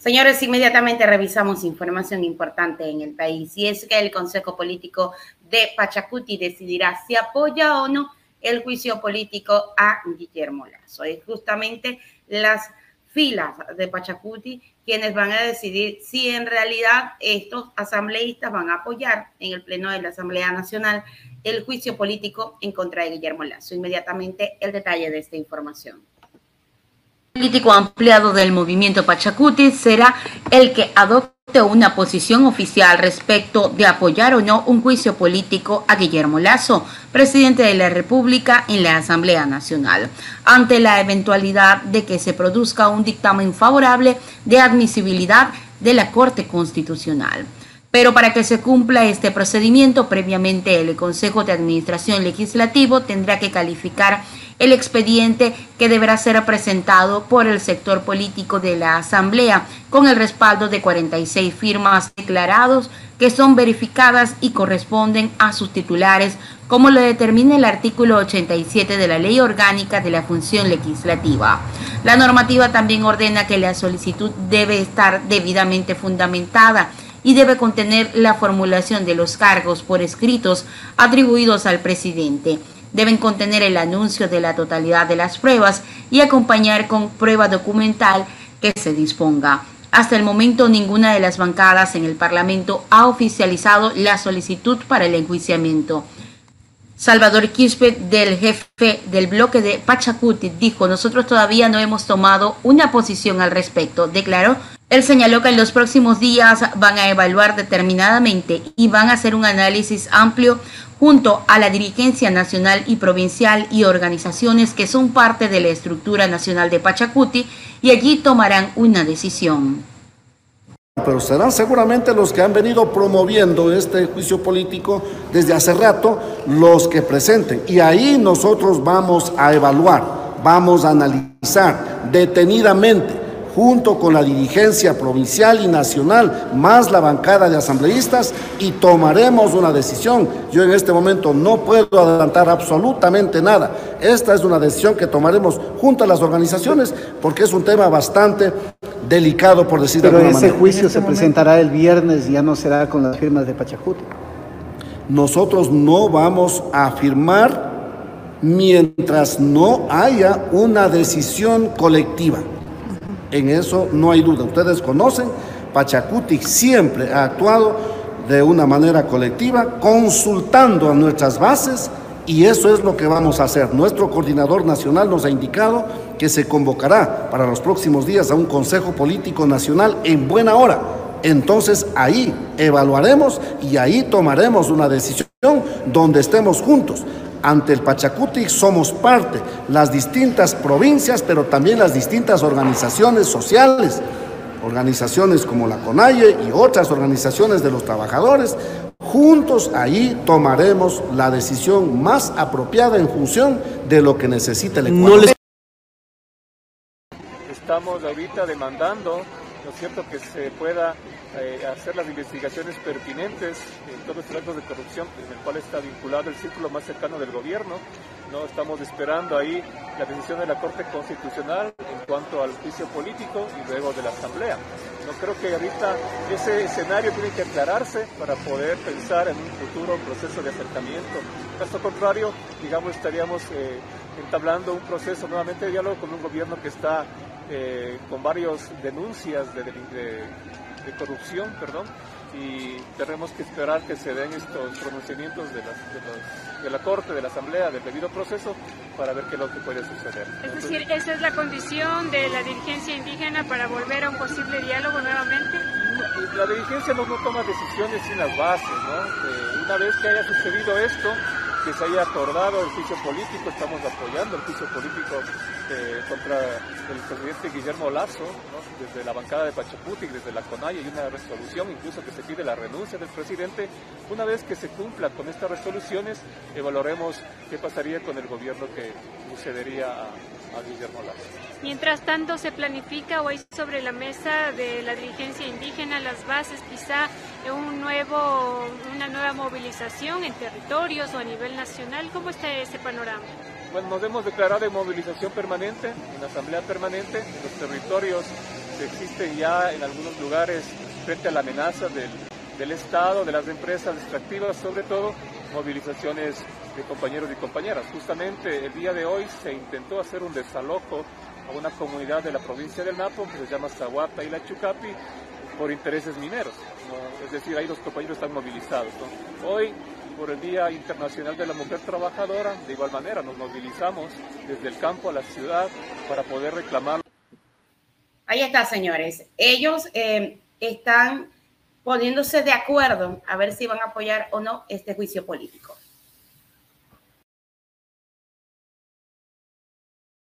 Señores, inmediatamente revisamos información importante en el país y es que el Consejo Político de Pachacuti decidirá si apoya o no el juicio político a Guillermo Lazo. Es justamente las filas de Pachacuti quienes van a decidir si en realidad estos asambleístas van a apoyar en el Pleno de la Asamblea Nacional el juicio político en contra de Guillermo Lazo. Inmediatamente el detalle de esta información político ampliado del movimiento Pachacuti será el que adopte una posición oficial respecto de apoyar o no un juicio político a Guillermo Lazo, presidente de la República en la Asamblea Nacional, ante la eventualidad de que se produzca un dictamen favorable de admisibilidad de la Corte Constitucional. Pero para que se cumpla este procedimiento, previamente el Consejo de Administración Legislativo tendrá que calificar el expediente que deberá ser presentado por el sector político de la Asamblea con el respaldo de 46 firmas declarados que son verificadas y corresponden a sus titulares, como lo determina el artículo 87 de la Ley Orgánica de la Función Legislativa. La normativa también ordena que la solicitud debe estar debidamente fundamentada y debe contener la formulación de los cargos por escritos atribuidos al presidente deben contener el anuncio de la totalidad de las pruebas y acompañar con prueba documental que se disponga. Hasta el momento ninguna de las bancadas en el Parlamento ha oficializado la solicitud para el enjuiciamiento. Salvador Quispe, del jefe del bloque de Pachacuti, dijo, nosotros todavía no hemos tomado una posición al respecto. Declaró, él señaló que en los próximos días van a evaluar determinadamente y van a hacer un análisis amplio junto a la dirigencia nacional y provincial y organizaciones que son parte de la estructura nacional de Pachacuti y allí tomarán una decisión. Pero serán seguramente los que han venido promoviendo este juicio político desde hace rato los que presenten. Y ahí nosotros vamos a evaluar, vamos a analizar detenidamente junto con la dirigencia provincial y nacional, más la bancada de asambleístas, y tomaremos una decisión. Yo en este momento no puedo adelantar absolutamente nada. Esta es una decisión que tomaremos junto a las organizaciones, porque es un tema bastante delicado, por decir de alguna manera. Pero ese juicio se presentará el viernes, ya no será con las firmas de Pachacuti. Nosotros no vamos a firmar mientras no haya una decisión colectiva. En eso no hay duda. Ustedes conocen, Pachacuti siempre ha actuado de una manera colectiva, consultando a nuestras bases y eso es lo que vamos a hacer. Nuestro coordinador nacional nos ha indicado que se convocará para los próximos días a un Consejo Político Nacional en buena hora. Entonces ahí evaluaremos y ahí tomaremos una decisión donde estemos juntos ante el Pachacuti somos parte, las distintas provincias, pero también las distintas organizaciones sociales, organizaciones como la CONAIE y otras organizaciones de los trabajadores. Juntos ahí tomaremos la decisión más apropiada en función de lo que necesita el Ecuador. Estamos ahorita demandando ¿no es cierto?, que se pueda eh, hacer las investigaciones pertinentes en todos los actos de corrupción en el cual está vinculado el círculo más cercano del gobierno. No estamos esperando ahí la decisión de la Corte Constitucional en cuanto al juicio político y luego de la Asamblea. No creo que ahorita ese escenario tiene que aclararse para poder pensar en un futuro proceso de acercamiento. Caso contrario, digamos, estaríamos eh, entablando un proceso nuevamente de diálogo con un gobierno que está eh, con varias denuncias de, corrupción, perdón, y tenemos que esperar que se den estos pronunciamientos de, de, la Corte, de la Asamblea, del debido proceso, para ver qué es lo que puede suceder. Es decir, ¿esa es la condición de la dirigencia indígena para volver a un posible diálogo nuevamente? La dirigencia no, toma decisiones sin las bases, ¿no? Eh, una vez que haya sucedido esto, que se haya acordado el juicio político, estamos apoyando el juicio político eh, contra el presidente Guillermo Lazo, desde la bancada de Pachacuti, desde la CONAI, hay una resolución incluso que se pide la renuncia del presidente. Una vez que se cumpla con estas resoluciones, evaluaremos qué pasaría con el gobierno que sucedería a, a Guillermo Lazo. Mientras tanto, se planifica hoy sobre la mesa de la dirigencia indígena las bases quizá un nuevo, una nueva movilización en territorios o a nivel nacional. ¿Cómo está ese panorama? Bueno, nos hemos declarado de movilización permanente, en asamblea permanente, en los territorios existen ya en algunos lugares frente a la amenaza del, del Estado, de las empresas extractivas, sobre todo movilizaciones de compañeros y compañeras. Justamente el día de hoy se intentó hacer un desalojo a una comunidad de la provincia del Napo que se llama Zaguata y La Chucapi por intereses mineros. Es decir, ahí los compañeros están movilizados. Hoy, por el Día Internacional de la Mujer Trabajadora, de igual manera nos movilizamos desde el campo a la ciudad para poder reclamar. Ahí está, señores. Ellos eh, están poniéndose de acuerdo a ver si van a apoyar o no este juicio político.